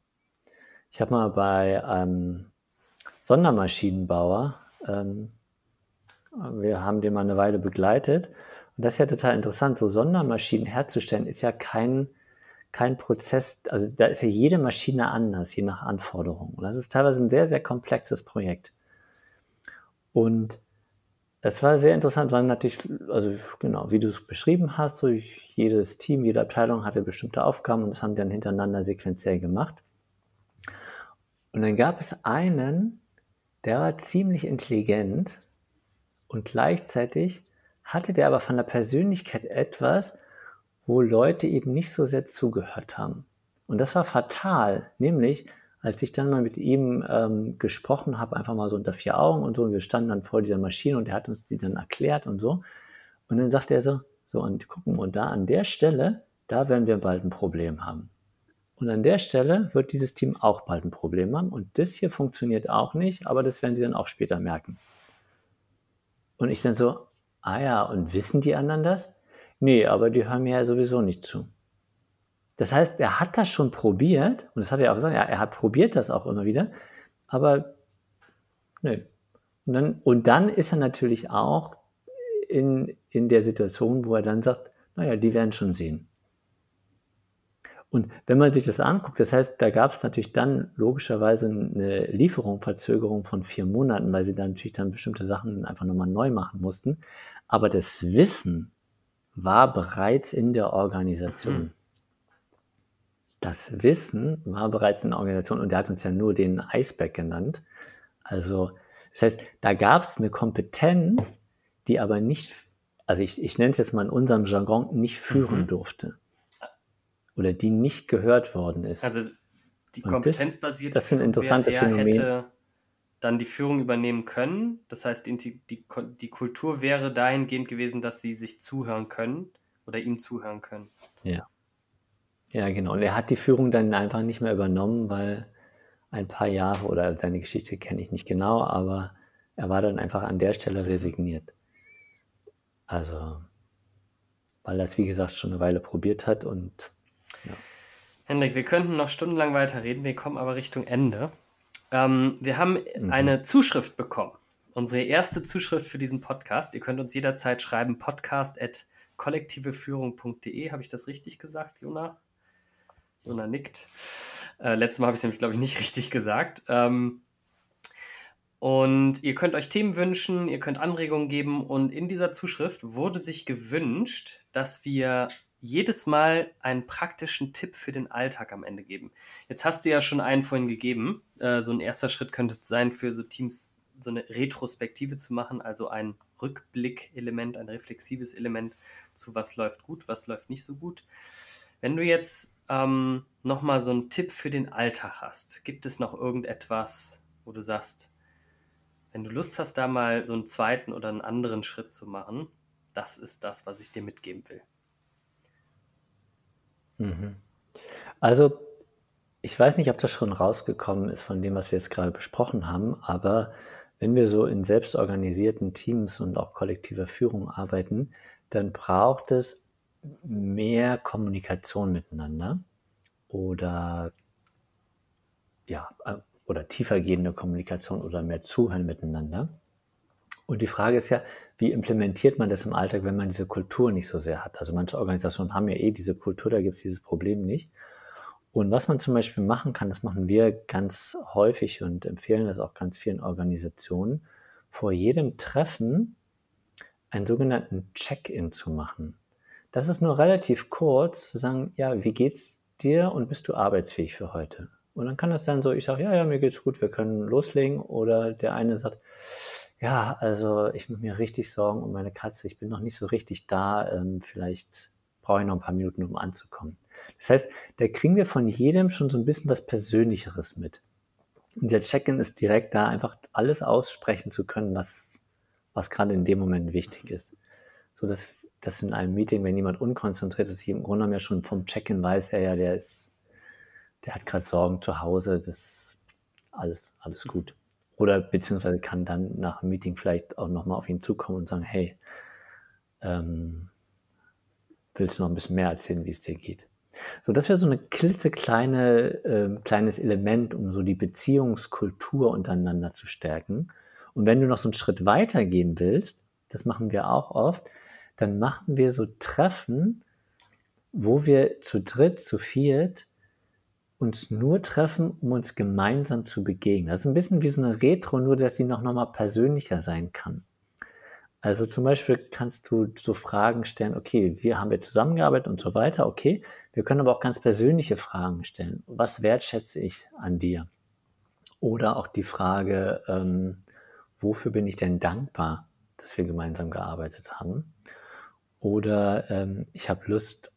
Ich habe mal bei einem Sondermaschinenbauer, ähm, wir haben den mal eine Weile begleitet. Und das ist ja total interessant. So Sondermaschinen herzustellen ist ja kein, kein Prozess, also da ist ja jede Maschine anders, je nach Anforderung. Und das ist teilweise ein sehr, sehr komplexes Projekt. Und es war sehr interessant, weil natürlich, also genau, wie du es beschrieben hast, so jedes Team, jede Abteilung hatte bestimmte Aufgaben und das haben die dann hintereinander sequenziell gemacht. Und dann gab es einen, der war ziemlich intelligent und gleichzeitig hatte der aber von der Persönlichkeit etwas, wo Leute eben nicht so sehr zugehört haben. Und das war fatal, nämlich als ich dann mal mit ihm ähm, gesprochen habe, einfach mal so unter vier Augen und so, und wir standen dann vor dieser Maschine und er hat uns die dann erklärt und so. Und dann sagte er so, so, und gucken, und da an der Stelle, da werden wir bald ein Problem haben. Und an der Stelle wird dieses Team auch bald ein Problem haben. Und das hier funktioniert auch nicht, aber das werden sie dann auch später merken. Und ich dann so, ah ja, und wissen die anderen das? Nee, aber die hören mir ja sowieso nicht zu. Das heißt, er hat das schon probiert, und das hat er auch gesagt, ja, er hat probiert das auch immer wieder, aber nö. Und dann, und dann ist er natürlich auch in, in der Situation, wo er dann sagt, naja, die werden schon sehen. Und wenn man sich das anguckt, das heißt, da gab es natürlich dann logischerweise eine Lieferung, Verzögerung von vier Monaten, weil sie dann natürlich dann bestimmte Sachen einfach nochmal neu machen mussten. Aber das Wissen war bereits in der Organisation. Mhm. Das Wissen war bereits in der Organisation und der hat uns ja nur den Eisberg genannt. Also, das heißt, da gab es eine Kompetenz, die aber nicht, also ich, ich nenne es jetzt mal in unserem Jargon, nicht führen mhm. durfte oder die nicht gehört worden ist. Also die kompetenzbasierte das, das sind interessante Phänomene. Dann die Führung übernehmen können. Das heißt, die, die, die Kultur wäre dahingehend gewesen, dass sie sich zuhören können oder ihm zuhören können. Ja. Ja, genau. Und er hat die Führung dann einfach nicht mehr übernommen, weil ein paar Jahre oder seine Geschichte kenne ich nicht genau, aber er war dann einfach an der Stelle resigniert. Also, weil er es, wie gesagt, schon eine Weile probiert hat und ja. Hendrik, wir könnten noch stundenlang weiterreden, wir kommen aber Richtung Ende. Ähm, wir haben mhm. eine Zuschrift bekommen. Unsere erste Zuschrift für diesen Podcast. Ihr könnt uns jederzeit schreiben, podcast at kollektiveführung.de. Habe ich das richtig gesagt, Jona? Jona nickt. Äh, letztes Mal habe ich es nämlich, glaube ich, nicht richtig gesagt. Ähm, und ihr könnt euch Themen wünschen, ihr könnt Anregungen geben. Und in dieser Zuschrift wurde sich gewünscht, dass wir jedes Mal einen praktischen Tipp für den Alltag am Ende geben. Jetzt hast du ja schon einen vorhin gegeben. Äh, so ein erster Schritt könnte sein, für so Teams so eine Retrospektive zu machen, also ein Rückblick-Element, ein reflexives Element zu was läuft gut, was läuft nicht so gut. Wenn du jetzt ähm, nochmal so einen Tipp für den Alltag hast, gibt es noch irgendetwas, wo du sagst, wenn du Lust hast, da mal so einen zweiten oder einen anderen Schritt zu machen, das ist das, was ich dir mitgeben will. Mhm. Also, ich weiß nicht, ob das schon rausgekommen ist von dem, was wir jetzt gerade besprochen haben, aber wenn wir so in selbstorganisierten Teams und auch kollektiver Führung arbeiten, dann braucht es mehr Kommunikation miteinander oder ja, äh, oder tiefergehende Kommunikation oder mehr Zuhören miteinander. Und die Frage ist ja, wie implementiert man das im Alltag, wenn man diese Kultur nicht so sehr hat? Also manche Organisationen haben ja eh diese Kultur, da gibt es dieses Problem nicht. Und was man zum Beispiel machen kann, das machen wir ganz häufig und empfehlen das auch ganz vielen Organisationen, vor jedem Treffen einen sogenannten Check-in zu machen. Das ist nur relativ kurz, zu sagen, ja, wie geht's dir und bist du arbeitsfähig für heute? Und dann kann das dann so, ich sage, ja, ja, mir geht's gut, wir können loslegen. Oder der eine sagt, ja, also ich mache mir richtig Sorgen um meine Katze, ich bin noch nicht so richtig da, ähm, vielleicht brauche ich noch ein paar Minuten, um anzukommen. Das heißt, da kriegen wir von jedem schon so ein bisschen was Persönlicheres mit. Und der Check-in ist direkt da, einfach alles aussprechen zu können, was, was gerade in dem Moment wichtig ist. So dass, dass in einem Meeting, wenn jemand unkonzentriert ist, ich im Grunde genommen ja schon vom Check-in weiß er ja, der ist, der hat gerade Sorgen zu Hause, das alles, alles gut. Oder beziehungsweise kann dann nach dem Meeting vielleicht auch nochmal auf ihn zukommen und sagen, hey, ähm, willst du noch ein bisschen mehr erzählen, wie es dir geht? So, das wäre so ein klitzekleine, äh, kleines Element, um so die Beziehungskultur untereinander zu stärken. Und wenn du noch so einen Schritt weiter gehen willst, das machen wir auch oft, dann machen wir so Treffen, wo wir zu dritt, zu viert uns nur treffen, um uns gemeinsam zu begegnen. Das ist ein bisschen wie so eine Retro, nur dass sie noch, noch mal persönlicher sein kann. Also zum Beispiel kannst du so Fragen stellen, okay, wir haben wir zusammengearbeitet und so weiter, okay. Wir können aber auch ganz persönliche Fragen stellen. Was wertschätze ich an dir? Oder auch die Frage, ähm, wofür bin ich denn dankbar, dass wir gemeinsam gearbeitet haben? Oder ähm, ich habe Lust,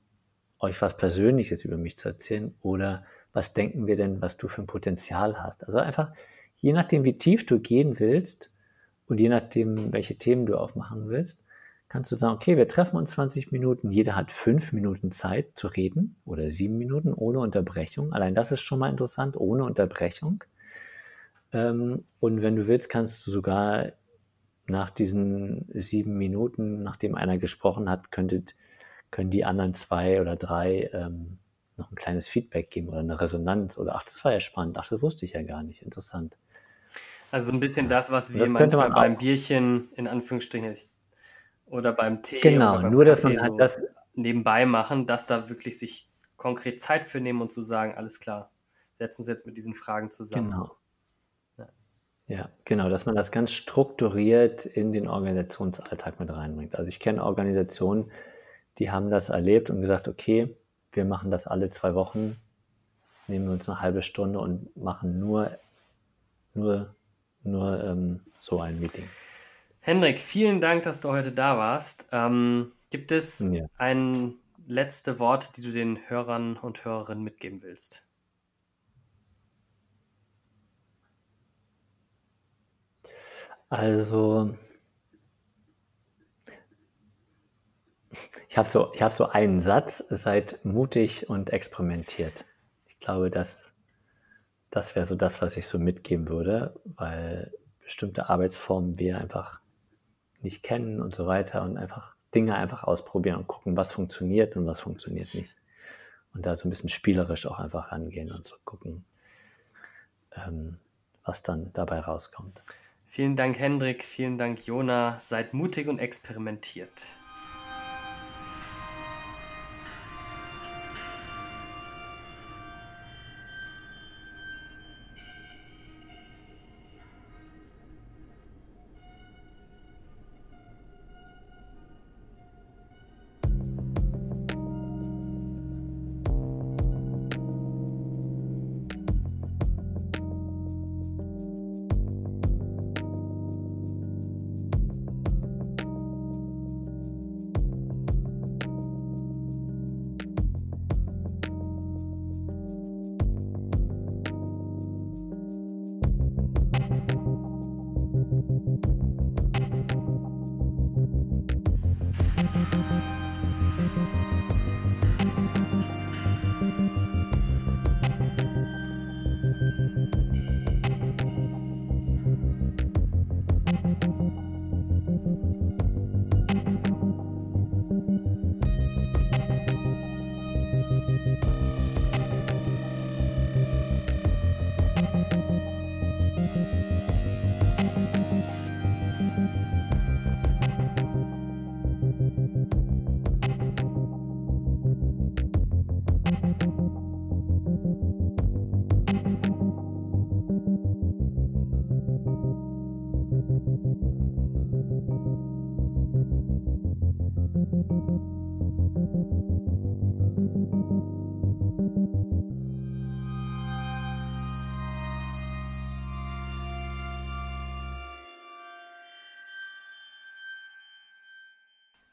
euch was Persönliches über mich zu erzählen. Oder was denken wir denn, was du für ein Potenzial hast? Also einfach, je nachdem, wie tief du gehen willst, und je nachdem, welche Themen du aufmachen willst, kannst du sagen, okay, wir treffen uns 20 Minuten, jeder hat fünf Minuten Zeit zu reden oder sieben Minuten ohne Unterbrechung. Allein das ist schon mal interessant, ohne Unterbrechung. Ähm, und wenn du willst, kannst du sogar nach diesen sieben Minuten, nachdem einer gesprochen hat, könntet, können die anderen zwei oder drei ähm, noch ein kleines Feedback geben oder eine Resonanz oder ach, das war ja spannend, ach, das wusste ich ja gar nicht, interessant. Also so ein bisschen das, was wir manchmal man beim Bierchen in Anführungsstrichen oder beim Tee genau, beim nur Kaffee dass man halt das nebenbei machen, dass da wirklich sich konkret Zeit für nehmen und zu sagen, alles klar, setzen Sie jetzt mit diesen Fragen zusammen. Genau. Ja. ja, genau, dass man das ganz strukturiert in den Organisationsalltag mit reinbringt. Also ich kenne Organisationen, die haben das erlebt und gesagt, okay, wir machen das alle zwei Wochen, nehmen wir uns eine halbe Stunde und machen nur, nur nur ähm, so ein Meeting. Hendrik, vielen Dank, dass du heute da warst. Ähm, gibt es ja. ein letzte Wort, die du den Hörern und Hörerinnen mitgeben willst? Also, ich habe so, hab so einen Satz, seid mutig und experimentiert. Ich glaube, das das wäre so das, was ich so mitgeben würde, weil bestimmte Arbeitsformen wir einfach nicht kennen und so weiter und einfach Dinge einfach ausprobieren und gucken, was funktioniert und was funktioniert nicht. Und da so ein bisschen spielerisch auch einfach rangehen und so gucken, ähm, was dann dabei rauskommt. Vielen Dank, Hendrik. Vielen Dank, Jona. Seid mutig und experimentiert.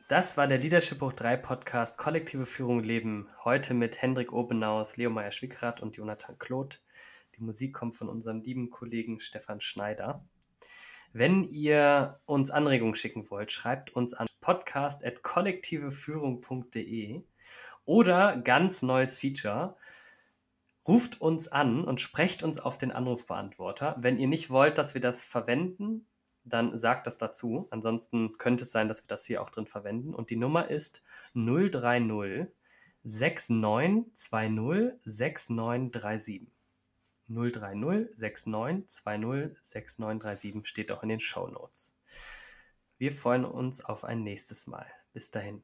Das war der Leadership Hoch 3 Podcast Kollektive Führung Leben. Heute mit Hendrik Obenaus, Leo Meyer-Schwickrath und Jonathan Kloth. Die Musik kommt von unserem lieben Kollegen Stefan Schneider. Wenn ihr uns Anregungen schicken wollt, schreibt uns an podcast.kollektiveführung.de oder ganz neues Feature. Ruft uns an und sprecht uns auf den Anrufbeantworter. Wenn ihr nicht wollt, dass wir das verwenden, dann sagt das dazu. Ansonsten könnte es sein, dass wir das hier auch drin verwenden. Und die Nummer ist 030 6920 6937. 030 6920 6937 steht auch in den Show Notes. Wir freuen uns auf ein nächstes Mal. Bis dahin.